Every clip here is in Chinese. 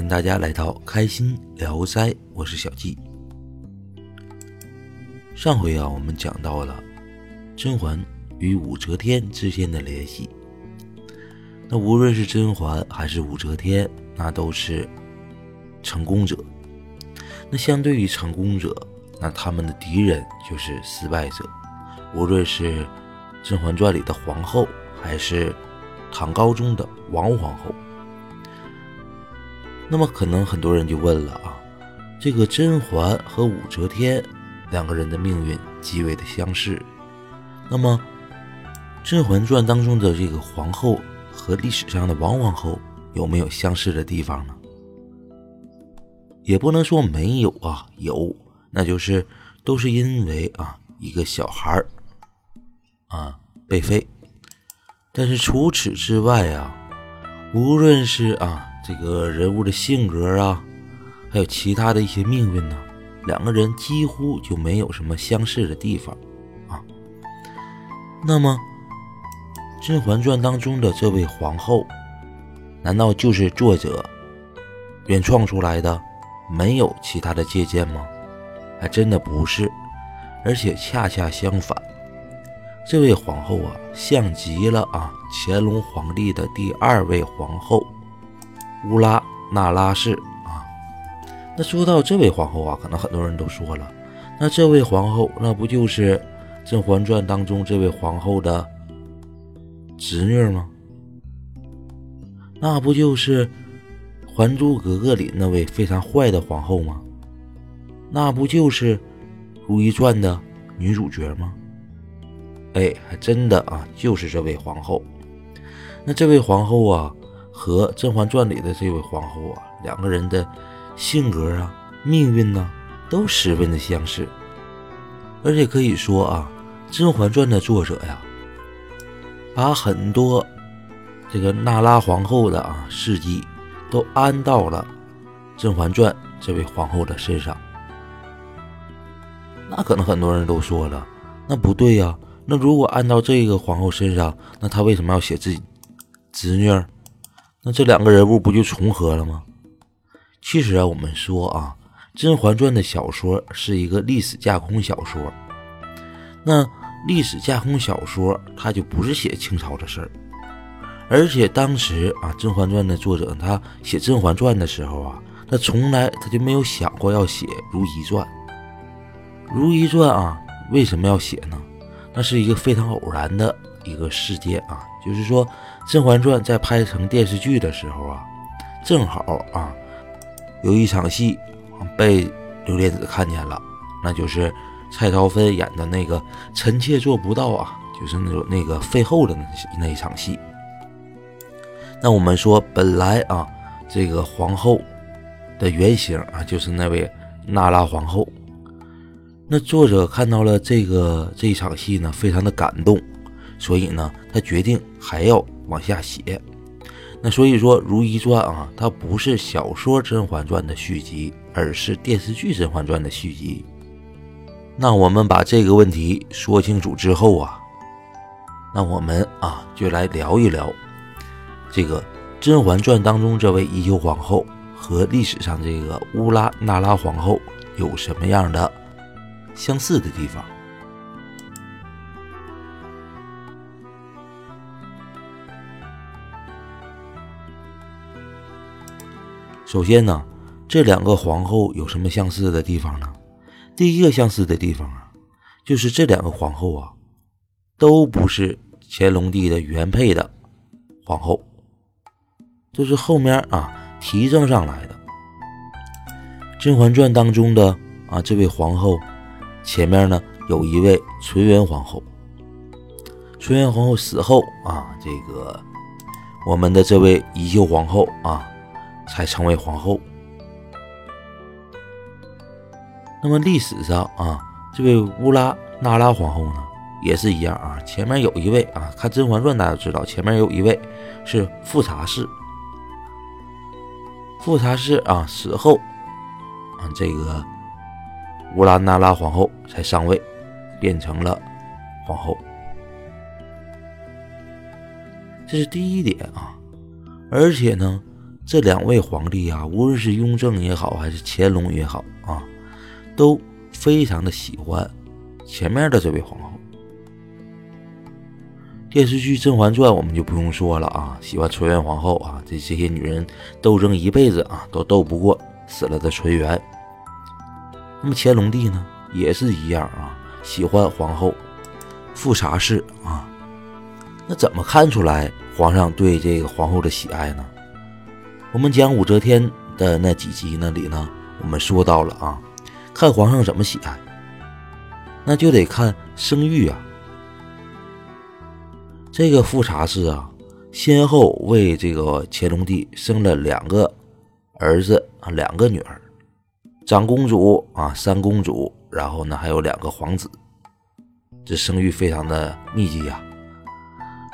跟，大家，来到开心聊斋，我是小季。上回啊，我们讲到了甄嬛与武则天之间的联系。那无论是甄嬛还是武则天，那都是成功者。那相对于成功者，那他们的敌人就是失败者。无论是《甄嬛传》里的皇后，还是唐高宗的王皇后。那么可能很多人就问了啊，这个甄嬛和武则天两个人的命运极为的相似，那么《甄嬛传》当中的这个皇后和历史上的王皇后有没有相似的地方呢？也不能说没有啊，有，那就是都是因为啊一个小孩儿啊被废，但是除此之外啊，无论是啊。这个人物的性格啊，还有其他的一些命运呢，两个人几乎就没有什么相似的地方啊。那么，《甄嬛传》当中的这位皇后，难道就是作者原创出来的，没有其他的借鉴吗？还真的不是，而且恰恰相反，这位皇后啊，像极了啊乾隆皇帝的第二位皇后。乌拉那拉氏啊，那说到这位皇后啊，可能很多人都说了，那这位皇后那不就是《甄嬛传》当中这位皇后的侄女吗？那不就是《还珠格格》里那位非常坏的皇后吗？那不就是《如懿传》的女主角吗？哎，还真的啊，就是这位皇后。那这位皇后啊。和《甄嬛传》里的这位皇后啊，两个人的性格啊、命运呢，都十分的相似。而且可以说啊，《甄嬛传》的作者呀，把很多这个娜拉皇后的啊事迹都安到了《甄嬛传》这位皇后的身上。那可能很多人都说了，那不对呀。那如果按照这个皇后身上，那她为什么要写自己侄女？那这两个人物不就重合了吗？其实啊，我们说啊，《甄嬛传》的小说是一个历史架空小说。那历史架空小说，它就不是写清朝的事儿。而且当时啊，《甄嬛传》的作者他写《甄嬛传》的时候啊，他从来他就没有想过要写《如懿传》。《如懿传》啊，为什么要写呢？那是一个非常偶然的一个事件啊。就是说，《甄嬛传》在拍成电视剧的时候啊，正好啊，有一场戏被刘莲子看见了，那就是蔡少芬演的那个“臣妾做不到”啊，就是那种那个废后的那那一场戏。那我们说，本来啊，这个皇后的原型啊，就是那位娜拉皇后。那作者看到了这个这一场戏呢，非常的感动。所以呢，他决定还要往下写。那所以说，《如懿传》啊，它不是小说《甄嬛传》的续集，而是电视剧《甄嬛传》的续集。那我们把这个问题说清楚之后啊，那我们啊就来聊一聊这个《甄嬛传》当中这位宜修皇后和历史上这个乌拉那拉皇后有什么样的相似的地方。首先呢，这两个皇后有什么相似的地方呢？第一个相似的地方啊，就是这两个皇后啊，都不是乾隆帝的原配的皇后，这是后面啊提升上来的。《甄嬛传》当中的啊这位皇后，前面呢有一位纯元皇后，纯元皇后死后啊，这个我们的这位宜修皇后啊。才成为皇后。那么历史上啊，这位乌拉那拉皇后呢，也是一样啊。前面有一位啊，看《甄嬛传》大家知道，前面有一位是富察氏。富察氏啊死后啊，这个乌拉那拉皇后才上位，变成了皇后。这是第一点啊，而且呢。这两位皇帝啊，无论是雍正也好，还是乾隆也好啊，都非常的喜欢前面的这位皇后。电视剧《甄嬛传》我们就不用说了啊，喜欢纯元皇后啊，这这些女人斗争一辈子啊，都斗不过死了的纯元。那么乾隆帝呢，也是一样啊，喜欢皇后富察氏啊。那怎么看出来皇上对这个皇后的喜爱呢？我们讲武则天的那几集那里呢，我们说到了啊，看皇上怎么喜爱，那就得看生育啊。这个富察氏啊，先后为这个乾隆帝生了两个儿子啊，两个女儿，长公主啊，三公主，然后呢还有两个皇子，这生育非常的密集呀。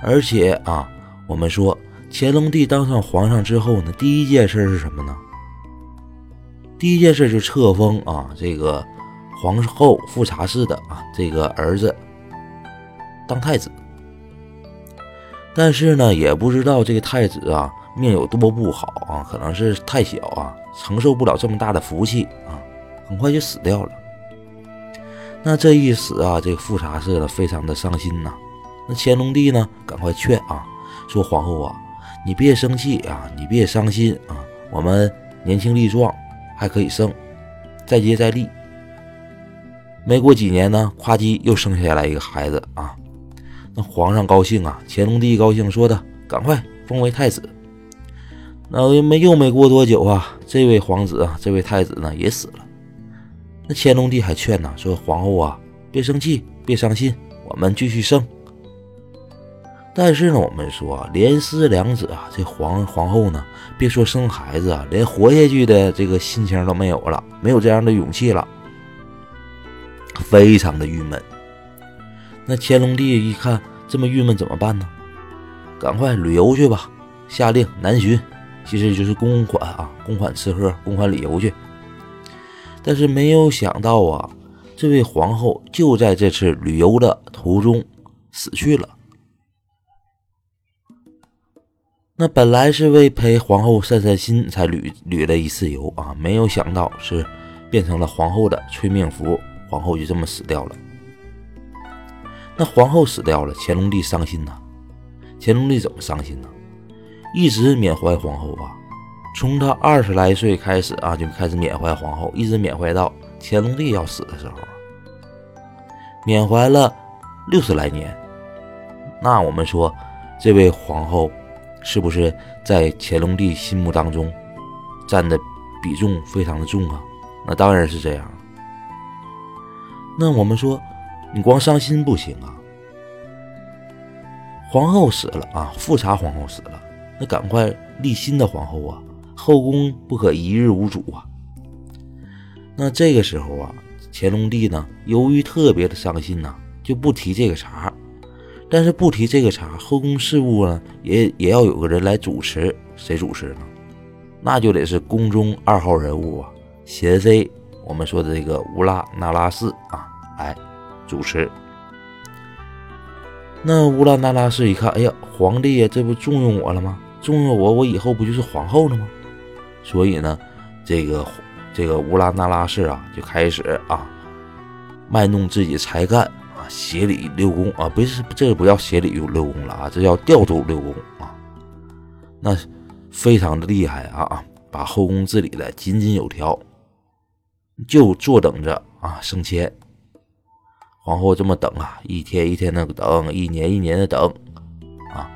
而且啊，我们说乾隆帝当上皇上之后呢，第一件事是什么呢？第一件事就册封啊这个皇后富察氏的啊这个儿子当太子。但是呢，也不知道这个太子啊命有多不好啊，可能是太小啊，承受不了这么大的福气啊，很快就死掉了。那这一死啊，这个富察氏呢非常的伤心呐。那乾隆帝呢，赶快劝啊，说皇后啊，你别生气啊，你别伤心啊，我们年轻力壮，还可以生，再接再厉。没过几年呢，夸叽又生下来一个孩子啊。那皇上高兴啊，乾隆帝高兴，说的赶快封为太子。那没又没过多久啊，这位皇子啊，这位太子呢也死了。那乾隆帝还劝呢，说皇后啊，别生气，别伤心，我们继续生。但是呢，我们说连思两子啊，这皇皇后呢，别说生孩子啊，连活下去的这个心情都没有了，没有这样的勇气了，非常的郁闷。那乾隆帝一看这么郁闷，怎么办呢？赶快旅游去吧，下令南巡，其实就是公款啊，公款吃喝，公款旅游去。但是没有想到啊，这位皇后就在这次旅游的途中死去了。那本来是为陪皇后散散心才旅旅了一次游啊，没有想到是变成了皇后的催命符，皇后就这么死掉了。那皇后死掉了，乾隆帝伤心呐。乾隆帝怎么伤心呢？一直缅怀皇后啊，从他二十来岁开始啊，就开始缅怀皇后，一直缅怀到乾隆帝要死的时候，缅怀了六十来年。那我们说，这位皇后是不是在乾隆帝心目当中占的比重非常的重啊？那当然是这样。那我们说。你光伤心不行啊！皇后死了啊，富察皇后死了，那赶快立新的皇后啊，后宫不可一日无主啊。那这个时候啊，乾隆帝呢，由于特别的伤心呐，就不提这个茬。但是不提这个茬，后宫事务呢，也也要有个人来主持，谁主持呢？那就得是宫中二号人物啊，贤妃，我们说的这个乌拉那拉氏啊，哎。主持，那乌拉那拉氏一看，哎呀，皇帝呀，这不重用我了吗？重用我，我以后不就是皇后了吗？所以呢，这个这个乌拉那拉氏啊，就开始啊，卖弄自己才干协理六宫啊，不是这个不叫协理六宫了啊，这叫调度六宫啊，那非常的厉害啊，把后宫治理的井井有条，就坐等着啊升迁。皇后这么等啊，一天一天的等，一年一年的等，啊，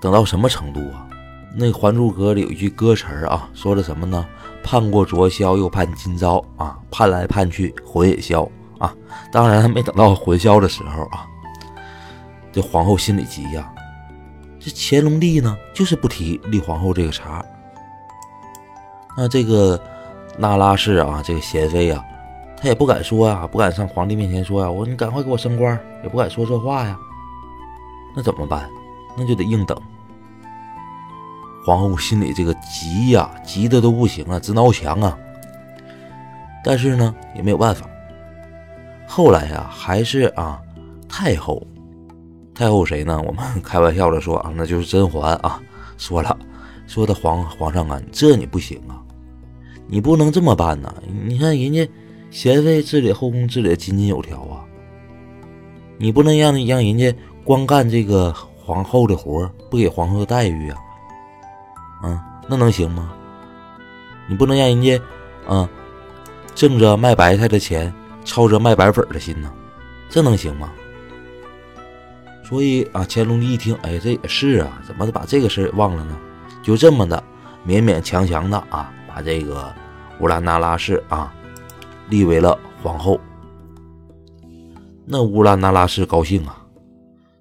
等到什么程度啊？那《还珠格格》里有一句歌词啊，说的什么呢？盼过昨宵，又盼今朝啊，盼来盼去，魂也消啊。当然没等到魂消的时候啊，这皇后心里急呀。这乾隆帝呢，就是不提立皇后这个茬。那这个那拉氏啊，这个贤妃啊。她也不敢说呀，不敢上皇帝面前说呀。我说你赶快给我升官，也不敢说这话呀。那怎么办？那就得硬等。皇后心里这个急呀，急的都不行啊，直挠墙啊。但是呢，也没有办法。后来呀，还是啊，太后，太后谁呢？我们开玩笑的说啊，那就是甄嬛啊。说了，说的皇皇上啊，这你不行啊，你不能这么办呐！你看人家贤妃治理后宫治理的井井有条啊，你不能让让人家光干这个皇后的活不给皇后的待遇啊，嗯，那能行吗？你不能让人家啊挣着卖白菜的钱，操着卖白粉的心呢，这能行吗？所以啊，乾隆帝一听，哎，这也是啊，怎么把这个事忘了呢？就这么的勉勉强强的啊，把这个乌拉那拉氏啊立为了皇后。那乌拉那拉氏高兴啊，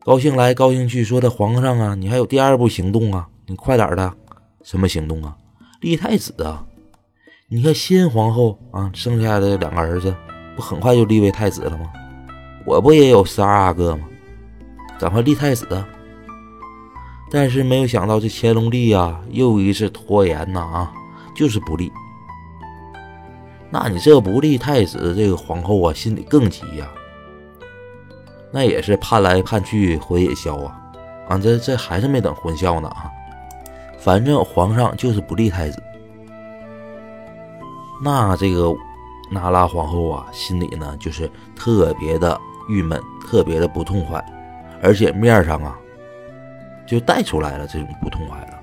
高兴来高兴去，说的皇上啊，你还有第二步行动啊，你快点的，什么行动啊？立太子啊！你看新皇后啊，生下的两个儿子，不很快就立为太子了吗？我不也有十二阿哥吗？赶快立太子啊！但是没有想到这乾隆帝呀，又一次拖延呐啊，就是不立。那你这不立太子，这个皇后啊，心里更急呀。那也是盼来盼去魂也消啊，啊，这这还是没等魂消呢啊。反正皇上就是不立太子。那这个那拉皇后啊，心里呢就是特别的郁闷，特别的不痛快。而且面上啊，就带出来了这种不痛快了。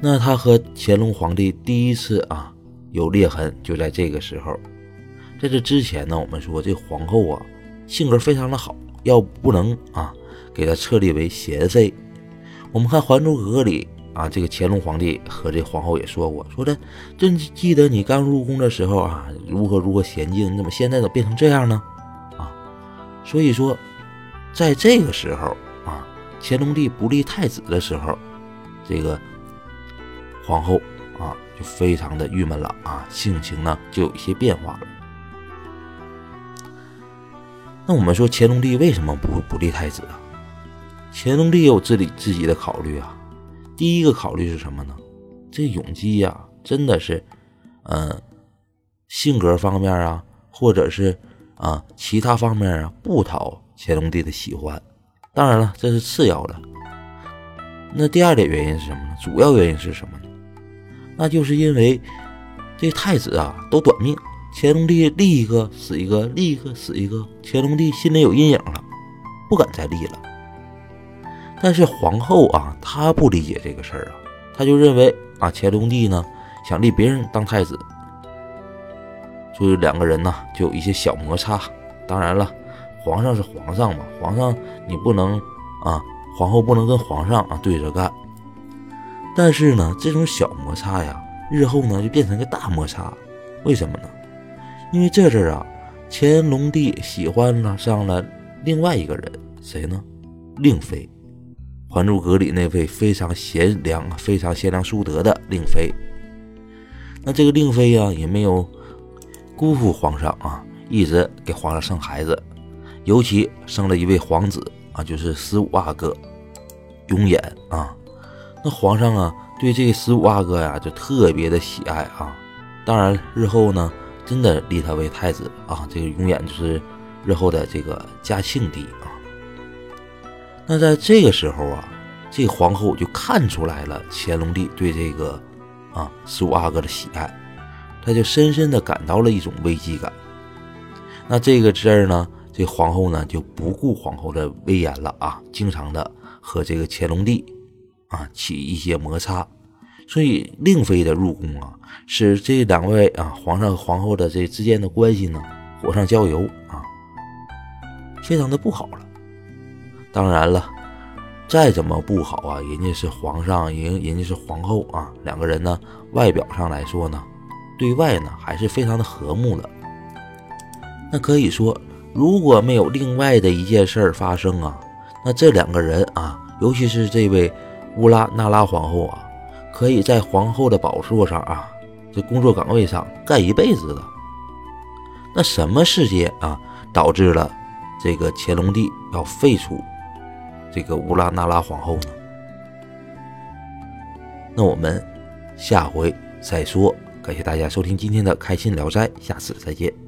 那他和乾隆皇帝第一次啊有裂痕，就在这个时候。在这之前呢，我们说这皇后啊性格非常的好，要不能啊给她册立为贤妃。我们看《还珠格格》里啊，这个乾隆皇帝和这皇后也说过，说的真记得你刚入宫的时候啊，如何如何娴静，你怎么现在怎么变成这样呢？啊所以说，在这个时候啊，乾隆帝不立太子的时候，这个皇后啊就非常的郁闷了啊，性情呢就有一些变化了。那我们说乾隆帝为什么不不立太子啊？乾隆帝有自己自己的考虑啊。第一个考虑是什么呢？这永基呀，真的是，嗯，性格方面啊，或者是。啊，其他方面啊不讨乾隆帝的喜欢，当然了，这是次要的。那第二点原因是什么呢？主要原因是什么呢？那就是因为这太子啊都短命，乾隆帝立一个死一个，立一个死一个，乾隆帝心里有阴影了，不敢再立了。但是皇后啊，她不理解这个事儿啊，她就认为啊，乾隆帝呢想立别人当太子。所以两个人呢就有一些小摩擦，当然了，皇上是皇上嘛，皇上你不能啊，皇后不能跟皇上啊对着干。但是呢，这种小摩擦呀，日后呢就变成个大摩擦，为什么呢？因为这阵啊，乾隆帝喜欢了上了另外一个人，谁呢？令妃，《还珠格格》里那位非常贤良、非常贤良淑德的令妃。那这个令妃呀，也没有。辜负皇上啊，一直给皇上生孩子，尤其生了一位皇子啊，就是十五阿哥永琰啊。那皇上啊，对这个十五阿哥呀，就特别的喜爱啊。当然，日后呢，真的立他为太子啊，这个永琰就是日后的这个嘉庆帝啊。那在这个时候啊，这皇后就看出来了乾隆帝对这个啊十五阿哥的喜爱。他就深深的感到了一种危机感。那这个事儿呢，这皇后呢就不顾皇后的威严了啊，经常的和这个乾隆帝啊起一些摩擦。所以令妃的入宫啊，使这两位啊皇上和皇后的这之间的关系呢火上浇油啊，非常的不好了。当然了，再怎么不好啊，人家是皇上，人人家是皇后啊，两个人呢外表上来说呢。对外呢还是非常的和睦的。那可以说，如果没有另外的一件事儿发生啊，那这两个人啊，尤其是这位乌拉那拉皇后啊，可以在皇后的宝座上啊，这工作岗位上干一辈子的。那什么事件啊，导致了这个乾隆帝要废除这个乌拉那拉皇后呢？那我们下回再说。感谢大家收听今天的开心聊斋，下次再见。